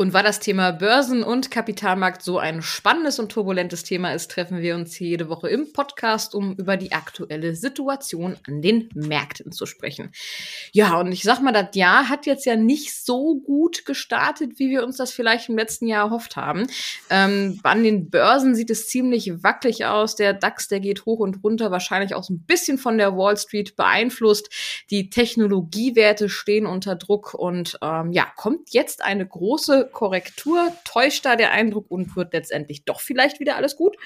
Und weil das Thema Börsen und Kapitalmarkt so ein spannendes und turbulentes Thema ist, treffen wir uns jede Woche im Podcast, um über die aktuelle Situation an den Märkten zu sprechen. Ja, und ich sag mal, das Jahr hat jetzt ja nicht so gut gestartet, wie wir uns das vielleicht im letzten Jahr erhofft haben. Ähm, an den Börsen sieht es ziemlich wackelig aus. Der DAX, der geht hoch und runter, wahrscheinlich auch so ein bisschen von der Wall Street beeinflusst. Die Technologiewerte stehen unter Druck und ähm, ja, kommt jetzt eine große Korrektur? Täuscht da der Eindruck und wird letztendlich doch vielleicht wieder alles gut?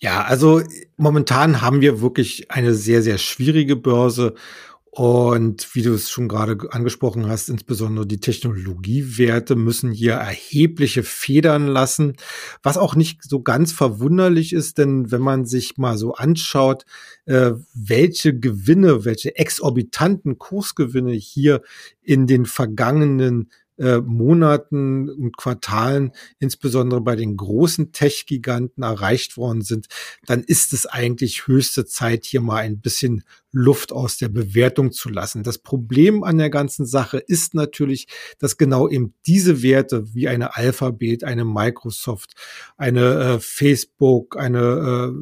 Ja, also momentan haben wir wirklich eine sehr, sehr schwierige Börse. Und wie du es schon gerade angesprochen hast, insbesondere die Technologiewerte müssen hier erhebliche Federn lassen, was auch nicht so ganz verwunderlich ist, denn wenn man sich mal so anschaut, äh, welche Gewinne, welche exorbitanten Kursgewinne hier in den vergangenen äh, Monaten und Quartalen, insbesondere bei den großen Tech-Giganten erreicht worden sind, dann ist es eigentlich höchste Zeit, hier mal ein bisschen Luft aus der Bewertung zu lassen. Das Problem an der ganzen Sache ist natürlich, dass genau eben diese Werte wie eine Alphabet, eine Microsoft, eine äh, Facebook, eine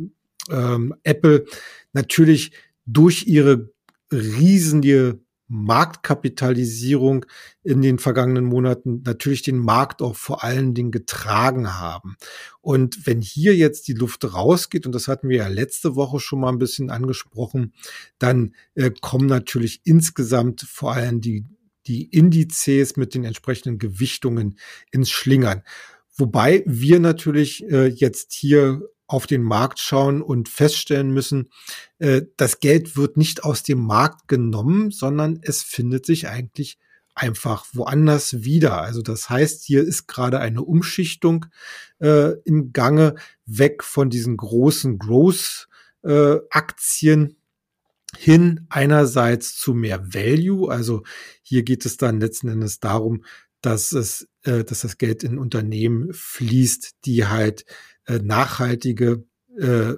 äh, äh, Apple natürlich durch ihre riesige Marktkapitalisierung in den vergangenen Monaten natürlich den Markt auch vor allen Dingen getragen haben. Und wenn hier jetzt die Luft rausgeht, und das hatten wir ja letzte Woche schon mal ein bisschen angesprochen, dann äh, kommen natürlich insgesamt vor allem die, die Indizes mit den entsprechenden Gewichtungen ins Schlingern. Wobei wir natürlich äh, jetzt hier auf den Markt schauen und feststellen müssen, äh, das Geld wird nicht aus dem Markt genommen, sondern es findet sich eigentlich einfach woanders wieder. Also das heißt, hier ist gerade eine Umschichtung äh, im Gange weg von diesen großen Growth-Aktien äh, hin einerseits zu mehr Value. Also hier geht es dann letzten Endes darum, dass es, äh, dass das Geld in Unternehmen fließt, die halt äh, nachhaltige äh,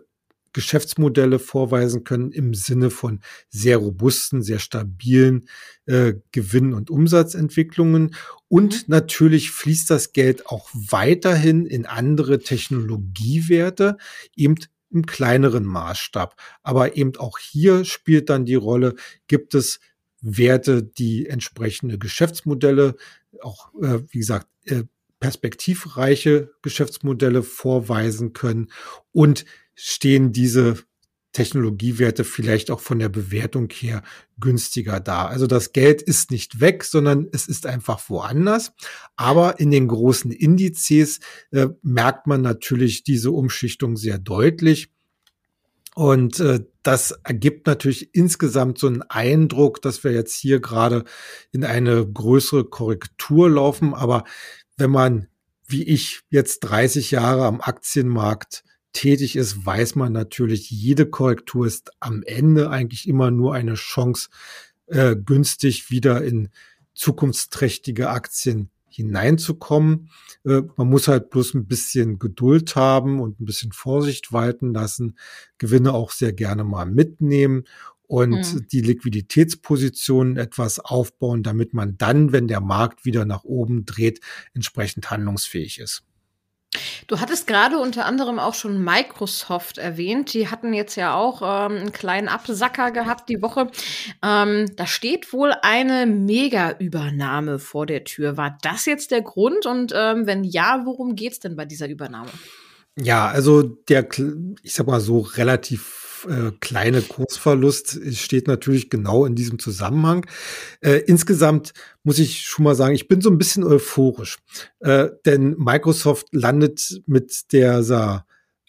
Geschäftsmodelle vorweisen können im Sinne von sehr robusten, sehr stabilen äh, Gewinn- und Umsatzentwicklungen. Und mhm. natürlich fließt das Geld auch weiterhin in andere Technologiewerte, eben im kleineren Maßstab. Aber eben auch hier spielt dann die Rolle, gibt es Werte, die entsprechende Geschäftsmodelle, auch äh, wie gesagt, äh, perspektivreiche Geschäftsmodelle vorweisen können und stehen diese Technologiewerte vielleicht auch von der Bewertung her günstiger da. Also das Geld ist nicht weg, sondern es ist einfach woanders. Aber in den großen Indizes äh, merkt man natürlich diese Umschichtung sehr deutlich. Und äh, das ergibt natürlich insgesamt so einen Eindruck, dass wir jetzt hier gerade in eine größere Korrektur laufen. Aber wenn man, wie ich, jetzt 30 Jahre am Aktienmarkt tätig ist, weiß man natürlich, jede Korrektur ist am Ende eigentlich immer nur eine Chance, äh, günstig wieder in zukunftsträchtige Aktien hineinzukommen. Äh, man muss halt bloß ein bisschen Geduld haben und ein bisschen Vorsicht walten lassen, Gewinne auch sehr gerne mal mitnehmen und mhm. die Liquiditätspositionen etwas aufbauen, damit man dann, wenn der Markt wieder nach oben dreht, entsprechend handlungsfähig ist. Du hattest gerade unter anderem auch schon Microsoft erwähnt. Die hatten jetzt ja auch ähm, einen kleinen Absacker gehabt die Woche. Ähm, da steht wohl eine Mega-Übernahme vor der Tür. War das jetzt der Grund? Und ähm, wenn ja, worum geht's denn bei dieser Übernahme? Ja, also der, ich sag mal so relativ äh, kleine Kursverlust steht natürlich genau in diesem Zusammenhang. Äh, insgesamt muss ich schon mal sagen, ich bin so ein bisschen euphorisch, äh, denn Microsoft landet mit der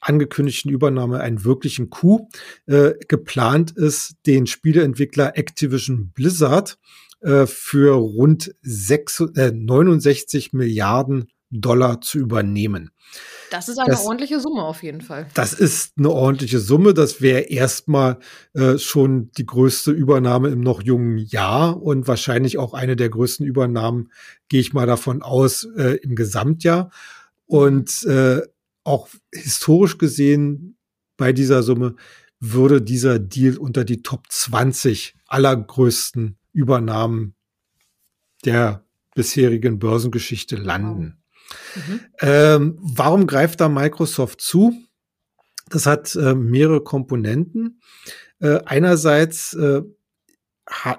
angekündigten Übernahme einen wirklichen Coup. Äh, geplant ist, den Spieleentwickler Activision Blizzard äh, für rund 6, 69 Milliarden Dollar zu übernehmen. Das ist eine das, ordentliche Summe auf jeden Fall. Das ist eine ordentliche Summe. Das wäre erstmal äh, schon die größte Übernahme im noch jungen Jahr und wahrscheinlich auch eine der größten Übernahmen, gehe ich mal davon aus, äh, im Gesamtjahr. Und äh, auch historisch gesehen bei dieser Summe würde dieser Deal unter die Top 20 allergrößten Übernahmen der bisherigen Börsengeschichte landen. Mhm. Ähm, warum greift da Microsoft zu? Das hat äh, mehrere Komponenten. Äh, einerseits äh,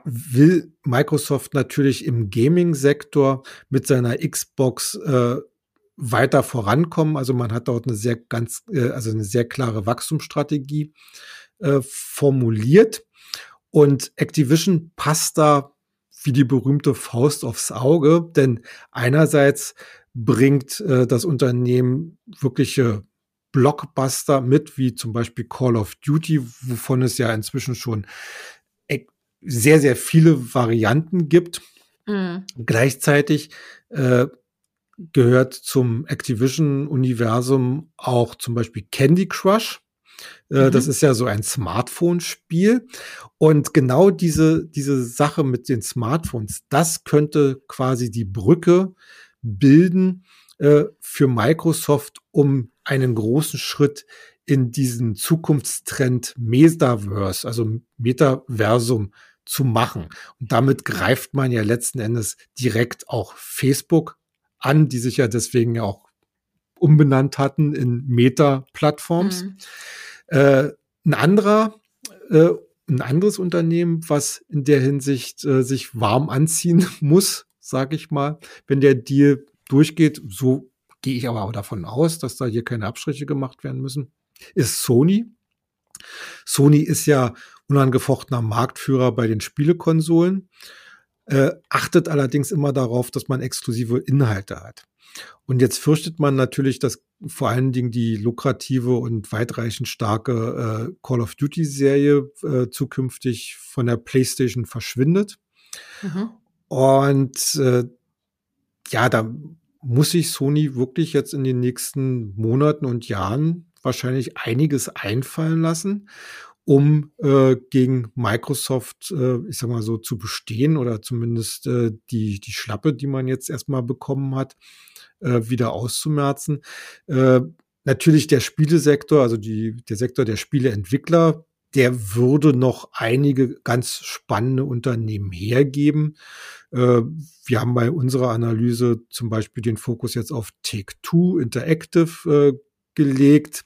will Microsoft natürlich im Gaming-Sektor mit seiner Xbox äh, weiter vorankommen. Also man hat dort eine sehr ganz, äh, also eine sehr klare Wachstumsstrategie äh, formuliert. Und Activision passt da wie die berühmte Faust aufs Auge, denn einerseits bringt äh, das Unternehmen wirkliche Blockbuster mit, wie zum Beispiel Call of Duty, wovon es ja inzwischen schon sehr, sehr viele Varianten gibt. Mhm. Gleichzeitig äh, gehört zum Activision-Universum auch zum Beispiel Candy Crush. Äh, mhm. Das ist ja so ein Smartphone-Spiel. Und genau diese, diese Sache mit den Smartphones, das könnte quasi die Brücke bilden äh, für Microsoft, um einen großen Schritt in diesen Zukunftstrend Metaverse, also Metaversum zu machen. Und damit greift man ja letzten Endes direkt auch Facebook an, die sich ja deswegen ja auch umbenannt hatten in Meta-Plattforms. Mhm. Äh, ein anderer, äh, ein anderes Unternehmen, was in der Hinsicht äh, sich warm anziehen muss, sage ich mal, wenn der Deal durchgeht, so gehe ich aber auch davon aus, dass da hier keine Abstriche gemacht werden müssen, ist Sony. Sony ist ja unangefochtener Marktführer bei den Spielekonsolen, äh, achtet allerdings immer darauf, dass man exklusive Inhalte hat. Und jetzt fürchtet man natürlich, dass vor allen Dingen die lukrative und weitreichend starke äh, Call of Duty Serie äh, zukünftig von der PlayStation verschwindet. Mhm. Und äh, ja, da muss sich Sony wirklich jetzt in den nächsten Monaten und Jahren wahrscheinlich einiges einfallen lassen, um äh, gegen Microsoft, äh, ich sag mal so, zu bestehen oder zumindest äh, die, die Schlappe, die man jetzt erstmal bekommen hat, äh, wieder auszumerzen. Äh, natürlich der Spielesektor, also die, der Sektor der Spieleentwickler, der würde noch einige ganz spannende Unternehmen hergeben. Äh, wir haben bei unserer Analyse zum Beispiel den Fokus jetzt auf Take-Two Interactive äh, gelegt,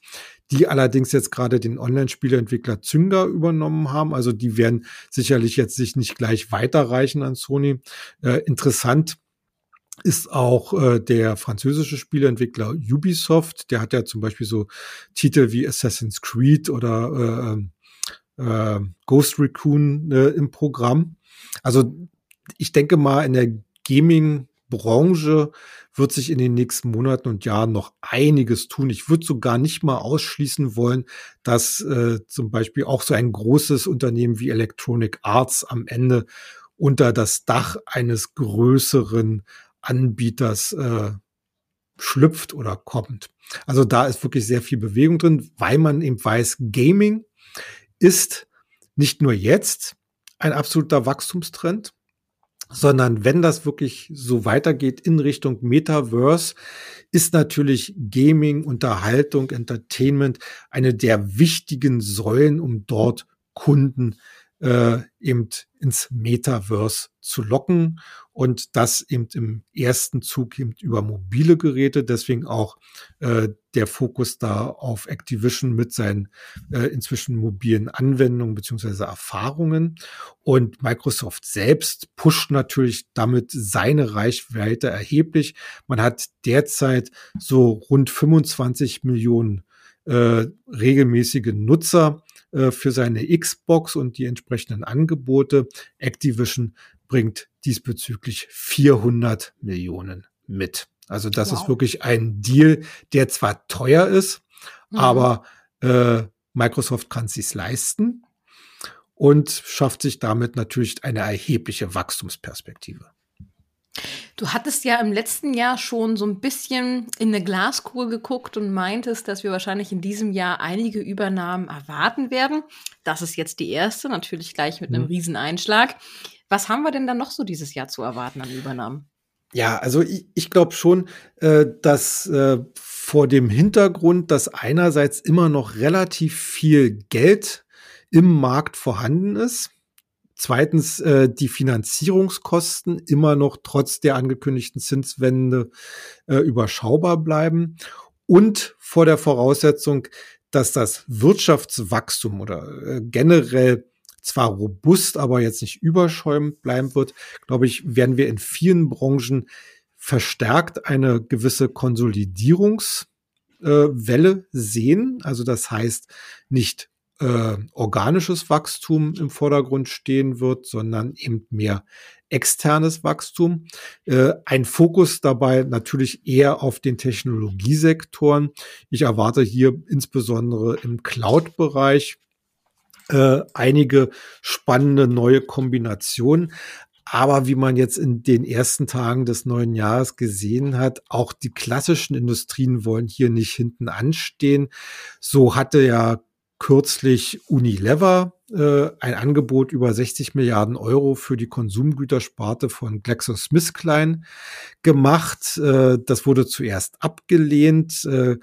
die allerdings jetzt gerade den Online-Spieleentwickler Zynga übernommen haben. Also die werden sicherlich jetzt sich nicht gleich weiterreichen an Sony. Äh, interessant ist auch äh, der französische Spieleentwickler Ubisoft. Der hat ja zum Beispiel so Titel wie Assassin's Creed oder äh, äh, Ghost Recon äh, im Programm. Also ich denke mal, in der Gaming-Branche wird sich in den nächsten Monaten und Jahren noch einiges tun. Ich würde sogar nicht mal ausschließen wollen, dass äh, zum Beispiel auch so ein großes Unternehmen wie Electronic Arts am Ende unter das Dach eines größeren Anbieters äh, schlüpft oder kommt. Also da ist wirklich sehr viel Bewegung drin, weil man eben weiß, Gaming ist nicht nur jetzt ein absoluter Wachstumstrend, sondern wenn das wirklich so weitergeht in Richtung Metaverse, ist natürlich Gaming, Unterhaltung, Entertainment eine der wichtigen Säulen, um dort Kunden äh, eben ins Metaverse zu locken und das eben im ersten Zug eben über mobile Geräte. Deswegen auch äh, der Fokus da auf Activision mit seinen äh, inzwischen mobilen Anwendungen beziehungsweise Erfahrungen. Und Microsoft selbst pusht natürlich damit seine Reichweite erheblich. Man hat derzeit so rund 25 Millionen äh, regelmäßige Nutzer äh, für seine Xbox und die entsprechenden Angebote. Activision bringt diesbezüglich 400 Millionen mit. Also das wow. ist wirklich ein Deal, der zwar teuer ist, mhm. aber äh, Microsoft kann es sich leisten und schafft sich damit natürlich eine erhebliche Wachstumsperspektive. Du hattest ja im letzten Jahr schon so ein bisschen in eine Glaskugel geguckt und meintest, dass wir wahrscheinlich in diesem Jahr einige Übernahmen erwarten werden. Das ist jetzt die erste, natürlich gleich mit einem mhm. Rieseneinschlag. Was haben wir denn dann noch so dieses Jahr zu erwarten an Übernahmen? Ja, also ich, ich glaube schon, äh, dass äh, vor dem Hintergrund, dass einerseits immer noch relativ viel Geld im Markt vorhanden ist. Zweitens äh, die Finanzierungskosten immer noch trotz der angekündigten Zinswende äh, überschaubar bleiben und vor der Voraussetzung, dass das Wirtschaftswachstum oder äh, generell zwar robust, aber jetzt nicht überschäumend bleiben wird, glaube ich, werden wir in vielen Branchen verstärkt eine gewisse Konsolidierungswelle äh, sehen. Also das heißt nicht äh, organisches Wachstum im Vordergrund stehen wird, sondern eben mehr externes Wachstum. Äh, ein Fokus dabei natürlich eher auf den Technologiesektoren. Ich erwarte hier insbesondere im Cloud-Bereich äh, einige spannende neue Kombinationen. Aber wie man jetzt in den ersten Tagen des neuen Jahres gesehen hat, auch die klassischen Industrien wollen hier nicht hinten anstehen. So hatte ja kürzlich Unilever äh, ein Angebot über 60 Milliarden Euro für die Konsumgütersparte von GlaxoSmithKline gemacht. Äh, das wurde zuerst abgelehnt. Äh,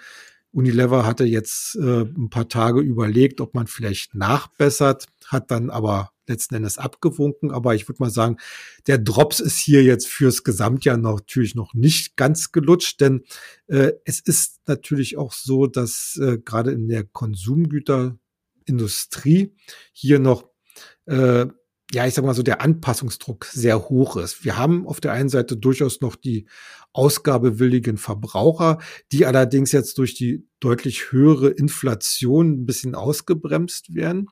Unilever hatte jetzt äh, ein paar Tage überlegt, ob man vielleicht nachbessert, hat dann aber letzten Endes abgewunken. Aber ich würde mal sagen, der Drops ist hier jetzt fürs Gesamtjahr natürlich noch nicht ganz gelutscht, denn äh, es ist natürlich auch so, dass äh, gerade in der Konsumgüterindustrie hier noch äh, ja, ich sag mal so, der Anpassungsdruck sehr hoch ist. Wir haben auf der einen Seite durchaus noch die ausgabewilligen Verbraucher, die allerdings jetzt durch die deutlich höhere Inflation ein bisschen ausgebremst werden.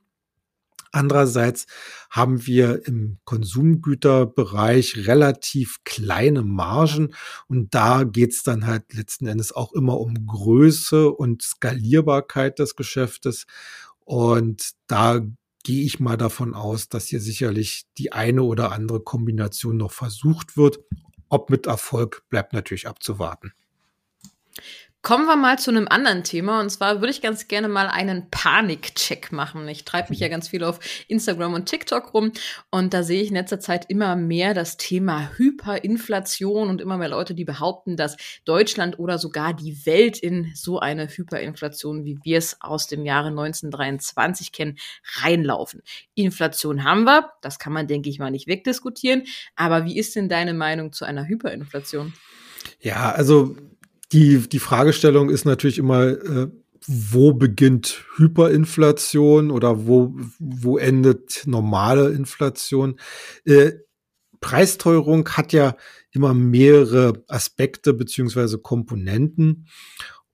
Andererseits haben wir im Konsumgüterbereich relativ kleine Margen und da geht's dann halt letzten Endes auch immer um Größe und Skalierbarkeit des Geschäftes. Und da gehe ich mal davon aus, dass hier sicherlich die eine oder andere Kombination noch versucht wird. Ob mit Erfolg bleibt natürlich abzuwarten. Kommen wir mal zu einem anderen Thema. Und zwar würde ich ganz gerne mal einen Panikcheck machen. Ich treibe mich ja ganz viel auf Instagram und TikTok rum. Und da sehe ich in letzter Zeit immer mehr das Thema Hyperinflation und immer mehr Leute, die behaupten, dass Deutschland oder sogar die Welt in so eine Hyperinflation, wie wir es aus dem Jahre 1923 kennen, reinlaufen. Inflation haben wir. Das kann man, denke ich mal, nicht wegdiskutieren. Aber wie ist denn deine Meinung zu einer Hyperinflation? Ja, also die, die Fragestellung ist natürlich immer, äh, wo beginnt Hyperinflation oder wo, wo endet normale Inflation? Äh, Preisteuerung hat ja immer mehrere Aspekte beziehungsweise Komponenten.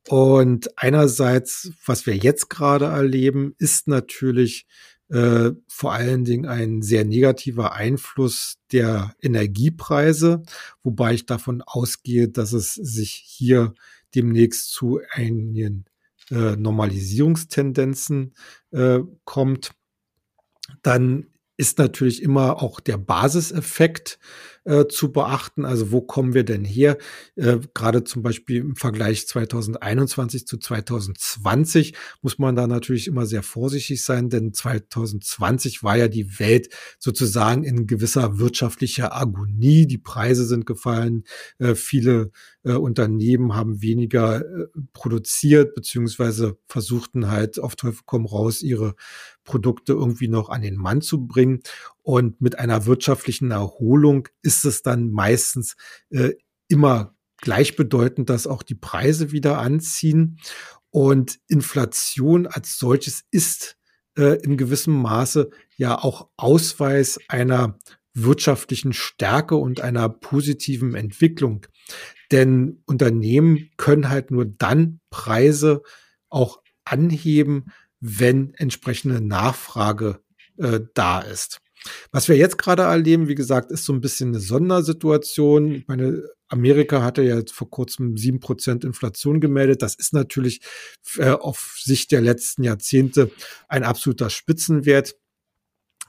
Und einerseits, was wir jetzt gerade erleben, ist natürlich äh, vor allen Dingen ein sehr negativer Einfluss der Energiepreise, wobei ich davon ausgehe, dass es sich hier demnächst zu einigen äh, Normalisierungstendenzen äh, kommt. Dann ist natürlich immer auch der Basiseffekt äh, zu beachten. Also wo kommen wir denn her? Äh, Gerade zum Beispiel im Vergleich 2021 zu 2020 muss man da natürlich immer sehr vorsichtig sein, denn 2020 war ja die Welt sozusagen in gewisser wirtschaftlicher Agonie. Die Preise sind gefallen, äh, viele äh, Unternehmen haben weniger äh, produziert, beziehungsweise versuchten halt auf Teufel komm raus, ihre Produkte irgendwie noch an den Mann zu bringen. Und mit einer wirtschaftlichen Erholung ist es dann meistens äh, immer gleichbedeutend, dass auch die Preise wieder anziehen. Und Inflation als solches ist äh, in gewissem Maße ja auch Ausweis einer wirtschaftlichen Stärke und einer positiven Entwicklung. Denn Unternehmen können halt nur dann Preise auch anheben, wenn entsprechende Nachfrage äh, da ist. Was wir jetzt gerade erleben, wie gesagt, ist so ein bisschen eine Sondersituation. Ich meine, Amerika hatte ja vor kurzem sieben Prozent Inflation gemeldet. Das ist natürlich äh, auf Sicht der letzten Jahrzehnte ein absoluter Spitzenwert.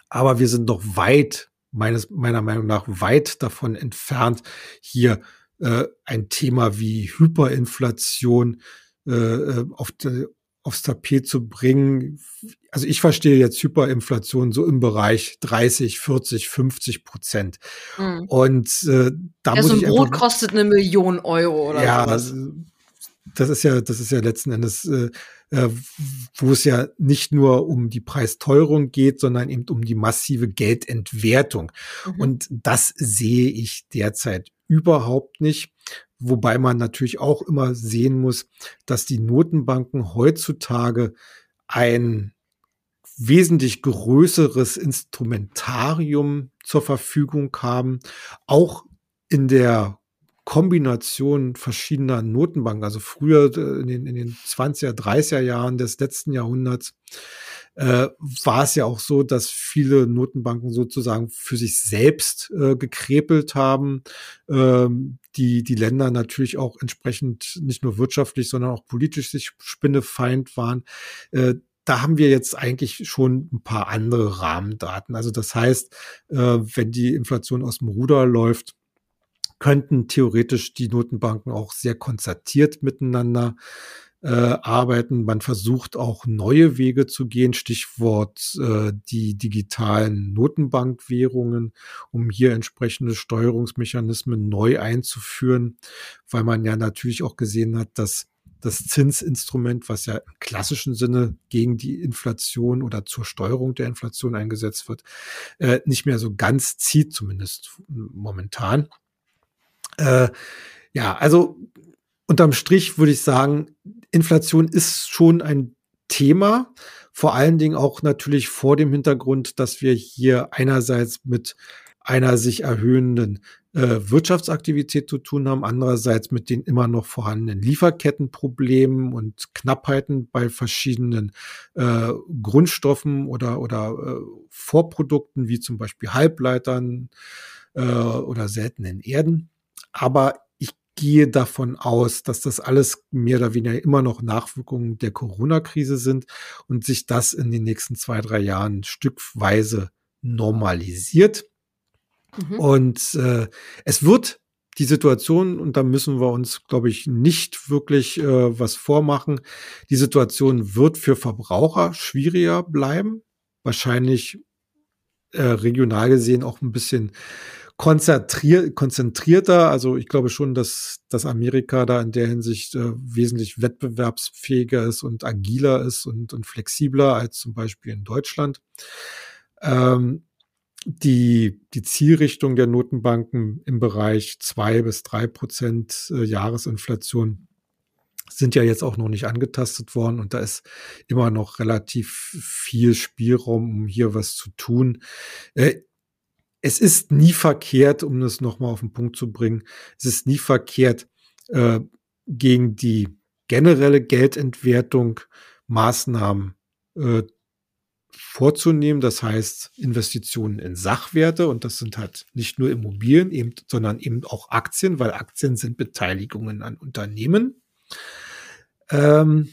Aber wir sind noch weit, meines, meiner Meinung nach, weit davon entfernt, hier äh, ein Thema wie Hyperinflation äh, äh auf, de, aufs Tapet zu bringen. Also ich verstehe jetzt Hyperinflation so im Bereich 30, 40, 50 Prozent. Mhm. Und äh, da ja, muss so ein Brot kostet eine Million Euro oder ja, so. das ist ja, das ist ja letzten Endes, äh, äh, wo es ja nicht nur um die Preisteuerung geht, sondern eben um die massive Geldentwertung. Mhm. Und das sehe ich derzeit überhaupt nicht. Wobei man natürlich auch immer sehen muss, dass die Notenbanken heutzutage ein wesentlich größeres Instrumentarium zur Verfügung haben, auch in der Kombination verschiedener Notenbanken, also früher äh, in den, in den 20er, 30er Jahren des letzten Jahrhunderts, äh, war es ja auch so, dass viele Notenbanken sozusagen für sich selbst äh, gekrepelt haben, ähm, die die Länder natürlich auch entsprechend nicht nur wirtschaftlich, sondern auch politisch sich spinnefeind waren. Äh, da haben wir jetzt eigentlich schon ein paar andere Rahmendaten. Also das heißt, äh, wenn die Inflation aus dem Ruder läuft, könnten theoretisch die Notenbanken auch sehr konzertiert miteinander äh, arbeiten. Man versucht auch neue Wege zu gehen, Stichwort äh, die digitalen Notenbankwährungen, um hier entsprechende Steuerungsmechanismen neu einzuführen, weil man ja natürlich auch gesehen hat, dass das Zinsinstrument, was ja im klassischen Sinne gegen die Inflation oder zur Steuerung der Inflation eingesetzt wird, äh, nicht mehr so ganz zieht, zumindest momentan. Äh, ja, also unterm Strich würde ich sagen, Inflation ist schon ein Thema, vor allen Dingen auch natürlich vor dem Hintergrund, dass wir hier einerseits mit einer sich erhöhenden äh, Wirtschaftsaktivität zu tun haben, andererseits mit den immer noch vorhandenen Lieferkettenproblemen und Knappheiten bei verschiedenen äh, Grundstoffen oder, oder äh, Vorprodukten, wie zum Beispiel Halbleitern äh, oder seltenen Erden. Aber gehe davon aus, dass das alles mehr oder weniger immer noch Nachwirkungen der Corona-Krise sind und sich das in den nächsten zwei, drei Jahren stückweise normalisiert. Mhm. Und äh, es wird die Situation, und da müssen wir uns, glaube ich, nicht wirklich äh, was vormachen, die Situation wird für Verbraucher schwieriger bleiben. Wahrscheinlich äh, regional gesehen auch ein bisschen konzentrier konzentrierter. Also ich glaube schon, dass, dass Amerika da in der Hinsicht äh, wesentlich wettbewerbsfähiger ist und agiler ist und, und flexibler als zum Beispiel in Deutschland. Ähm, die, die Zielrichtung der Notenbanken im Bereich zwei bis drei Prozent äh, Jahresinflation sind ja jetzt auch noch nicht angetastet worden und da ist immer noch relativ viel Spielraum, um hier was zu tun. Es ist nie verkehrt, um das nochmal auf den Punkt zu bringen, es ist nie verkehrt, äh, gegen die generelle Geldentwertung Maßnahmen äh, vorzunehmen. Das heißt Investitionen in Sachwerte und das sind halt nicht nur Immobilien, eben, sondern eben auch Aktien, weil Aktien sind Beteiligungen an Unternehmen. Ähm,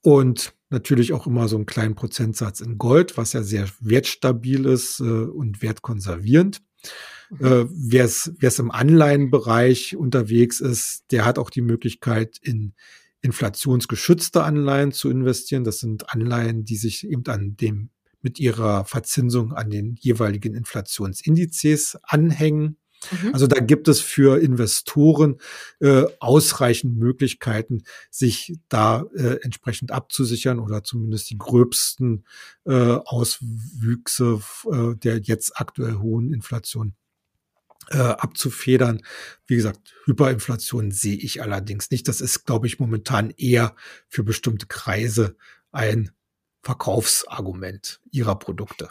und natürlich auch immer so einen kleinen Prozentsatz in Gold, was ja sehr wertstabil ist äh, und wertkonservierend. Mhm. Äh, Wer es im Anleihenbereich unterwegs ist, der hat auch die Möglichkeit, in inflationsgeschützte Anleihen zu investieren. Das sind Anleihen, die sich eben an dem mit ihrer Verzinsung an den jeweiligen Inflationsindizes anhängen. Mhm. Also da gibt es für Investoren äh, ausreichend Möglichkeiten, sich da äh, entsprechend abzusichern oder zumindest die gröbsten äh, Auswüchse äh, der jetzt aktuell hohen Inflation äh, abzufedern. Wie gesagt, Hyperinflation sehe ich allerdings nicht. Das ist, glaube ich, momentan eher für bestimmte Kreise ein Verkaufsargument ihrer Produkte.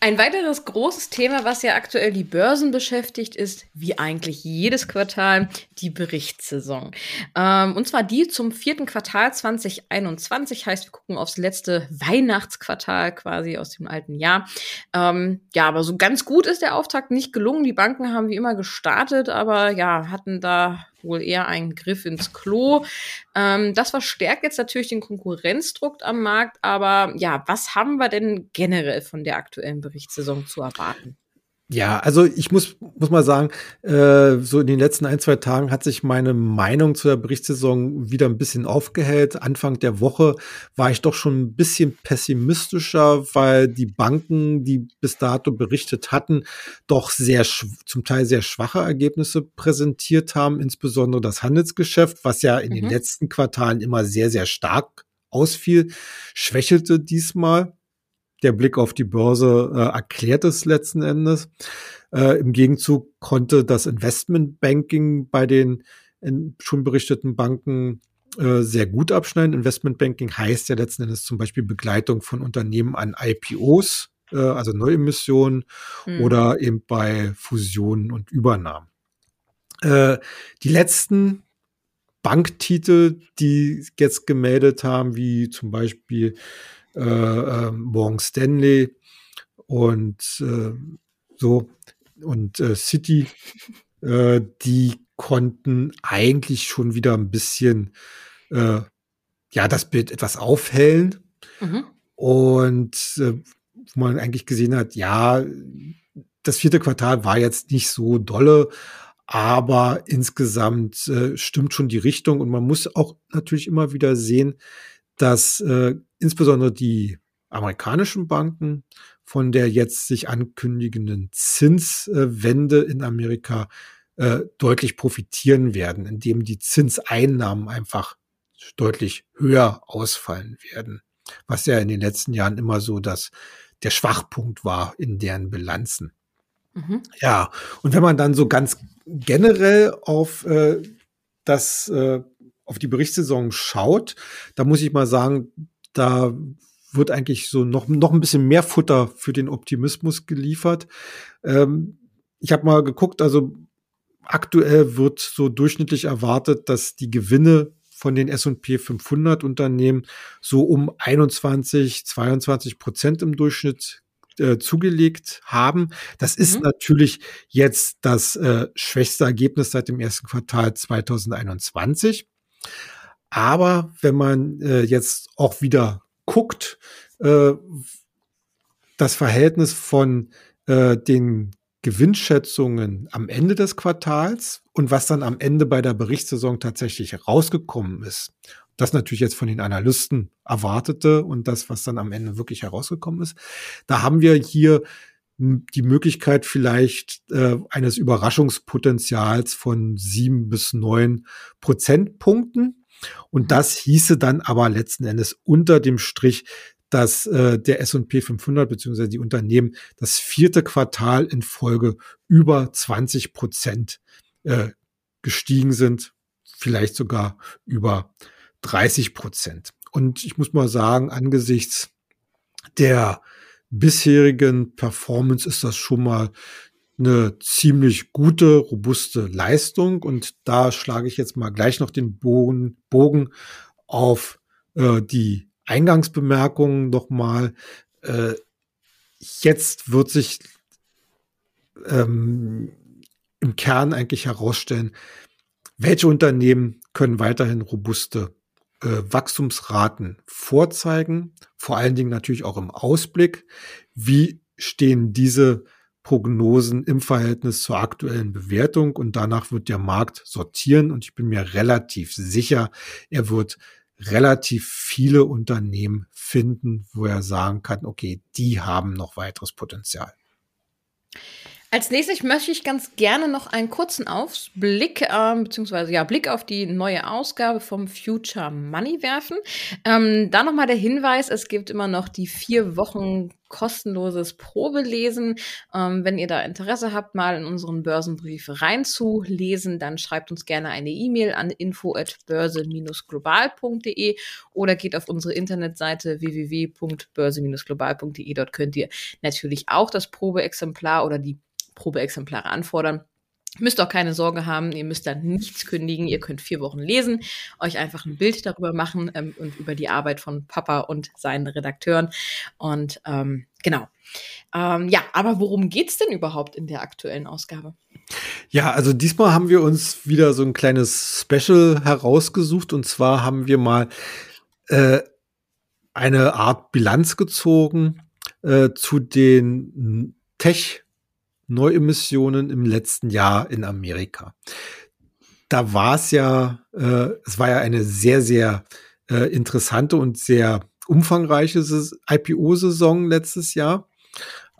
Ein weiteres großes Thema, was ja aktuell die Börsen beschäftigt, ist, wie eigentlich jedes Quartal, die Berichtssaison. Ähm, und zwar die zum vierten Quartal 2021, heißt, wir gucken aufs letzte Weihnachtsquartal quasi aus dem alten Jahr. Ähm, ja, aber so ganz gut ist der Auftakt nicht gelungen. Die Banken haben wie immer gestartet, aber ja, hatten da wohl eher ein Griff ins Klo. Ähm, das verstärkt jetzt natürlich den Konkurrenzdruck am Markt. Aber ja, was haben wir denn generell von der aktuellen Berichtssaison zu erwarten? Ja, also ich muss, muss mal sagen, äh, so in den letzten ein, zwei Tagen hat sich meine Meinung zu der Berichtssaison wieder ein bisschen aufgehellt. Anfang der Woche war ich doch schon ein bisschen pessimistischer, weil die Banken, die bis dato berichtet hatten, doch sehr, zum Teil sehr schwache Ergebnisse präsentiert haben, insbesondere das Handelsgeschäft, was ja in mhm. den letzten Quartalen immer sehr, sehr stark ausfiel, schwächelte diesmal der Blick auf die Börse äh, erklärt es letzten Endes. Äh, Im Gegenzug konnte das Investmentbanking bei den schon berichteten Banken äh, sehr gut abschneiden. Investmentbanking heißt ja letzten Endes zum Beispiel Begleitung von Unternehmen an IPOs, äh, also Neuemissionen hm. oder eben bei Fusionen und Übernahmen. Äh, die letzten Banktitel, die jetzt gemeldet haben, wie zum Beispiel äh, äh, Morgan Stanley und äh, so und äh, City, äh, die konnten eigentlich schon wieder ein bisschen ja das Bild etwas aufhellen mhm. und wo man eigentlich gesehen hat, ja, das vierte Quartal war jetzt nicht so dolle, aber insgesamt äh, stimmt schon die Richtung und man muss auch natürlich immer wieder sehen, dass äh, insbesondere die amerikanischen Banken von der jetzt sich ankündigenden Zinswende in Amerika äh, deutlich profitieren werden, indem die Zinseinnahmen einfach deutlich höher ausfallen werden, was ja in den letzten Jahren immer so das der Schwachpunkt war in deren Bilanzen. Mhm. Ja, und wenn man dann so ganz generell auf äh, das äh, auf die Berichtssaison schaut, da muss ich mal sagen, da wird eigentlich so noch, noch ein bisschen mehr Futter für den Optimismus geliefert. Ähm, ich habe mal geguckt, also aktuell wird so durchschnittlich erwartet, dass die Gewinne von den S&P 500 Unternehmen so um 21, 22 Prozent im Durchschnitt äh, zugelegt haben. Das ist mhm. natürlich jetzt das äh, schwächste Ergebnis seit dem ersten Quartal 2021. Aber wenn man äh, jetzt auch wieder guckt, äh, das Verhältnis von äh, den Gewinnschätzungen am Ende des Quartals und was dann am Ende bei der Berichtssaison tatsächlich rausgekommen ist. Das natürlich jetzt von den Analysten erwartete und das, was dann am Ende wirklich herausgekommen ist. Da haben wir hier die Möglichkeit vielleicht äh, eines Überraschungspotenzials von sieben bis neun Prozentpunkten. Und mhm. das hieße dann aber letzten Endes unter dem Strich, dass äh, der S&P 500 beziehungsweise die Unternehmen das vierte Quartal in Folge über 20 Prozent äh, gestiegen sind, vielleicht sogar über 30 Prozent. Und ich muss mal sagen, angesichts der bisherigen Performance ist das schon mal eine ziemlich gute, robuste Leistung. Und da schlage ich jetzt mal gleich noch den Bogen, Bogen auf äh, die Eingangsbemerkungen nochmal. Äh, jetzt wird sich ähm, im Kern eigentlich herausstellen, welche Unternehmen können weiterhin robuste Wachstumsraten vorzeigen, vor allen Dingen natürlich auch im Ausblick. Wie stehen diese Prognosen im Verhältnis zur aktuellen Bewertung und danach wird der Markt sortieren und ich bin mir relativ sicher, er wird relativ viele Unternehmen finden, wo er sagen kann, okay, die haben noch weiteres Potenzial. Als nächstes möchte ich ganz gerne noch einen kurzen Ausblick, äh, beziehungsweise ja, Blick auf die neue Ausgabe vom Future Money werfen. Ähm, da nochmal der Hinweis, es gibt immer noch die vier Wochen kostenloses Probelesen. Ähm, wenn ihr da Interesse habt, mal in unseren Börsenbrief reinzulesen, dann schreibt uns gerne eine E-Mail an info@börse-global.de oder geht auf unsere Internetseite www.börse-global.de. Dort könnt ihr natürlich auch das Probeexemplar oder die Probeexemplare anfordern. Müsst auch keine Sorge haben, ihr müsst dann nichts kündigen, ihr könnt vier Wochen lesen, euch einfach ein Bild darüber machen ähm, und über die Arbeit von Papa und seinen Redakteuren. Und ähm, genau. Ähm, ja, aber worum geht's denn überhaupt in der aktuellen Ausgabe? Ja, also diesmal haben wir uns wieder so ein kleines Special herausgesucht und zwar haben wir mal äh, eine Art Bilanz gezogen äh, zu den Tech- Neuemissionen im letzten Jahr in Amerika. Da war es ja, äh, es war ja eine sehr, sehr äh, interessante und sehr umfangreiche IPO-Saison letztes Jahr.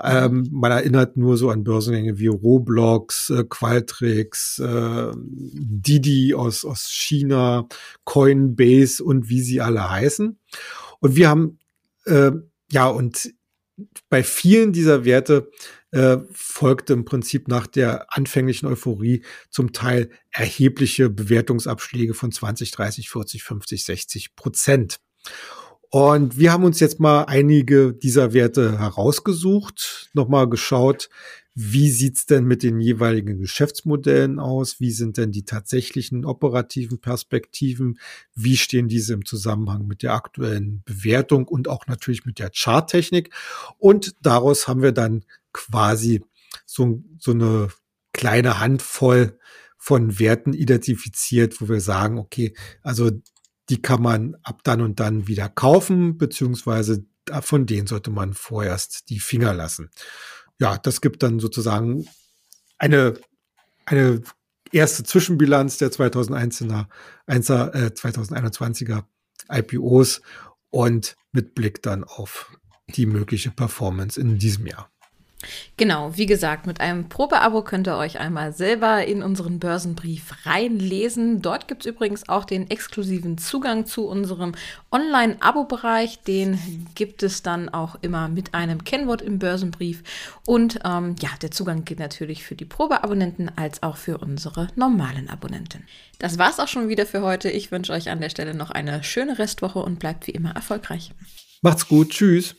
Ähm, man erinnert nur so an Börsengänge wie Roblox, äh, Qualtrics, äh, Didi aus, aus China, Coinbase und wie sie alle heißen. Und wir haben, äh, ja, und bei vielen dieser Werte äh, folgte im Prinzip nach der anfänglichen Euphorie zum Teil erhebliche Bewertungsabschläge von 20, 30, 40, 50, 60 Prozent. Und wir haben uns jetzt mal einige dieser Werte herausgesucht, nochmal geschaut, wie sieht's denn mit den jeweiligen Geschäftsmodellen aus? Wie sind denn die tatsächlichen operativen Perspektiven? Wie stehen diese im Zusammenhang mit der aktuellen Bewertung und auch natürlich mit der Charttechnik? Und daraus haben wir dann quasi so, so eine kleine Handvoll von Werten identifiziert, wo wir sagen, okay, also die kann man ab dann und dann wieder kaufen, beziehungsweise von denen sollte man vorerst die Finger lassen. Ja, das gibt dann sozusagen eine, eine erste Zwischenbilanz der 2001er, 1er, äh, 2021er IPOs und mit Blick dann auf die mögliche Performance in diesem Jahr. Genau, wie gesagt, mit einem Probeabo könnt ihr euch einmal selber in unseren Börsenbrief reinlesen. Dort gibt es übrigens auch den exklusiven Zugang zu unserem Online-Abo-Bereich. Den gibt es dann auch immer mit einem Kennwort im Börsenbrief. Und ähm, ja, der Zugang gilt natürlich für die Probeabonnenten als auch für unsere normalen Abonnenten. Das war's auch schon wieder für heute. Ich wünsche euch an der Stelle noch eine schöne Restwoche und bleibt wie immer erfolgreich. Macht's gut. Tschüss.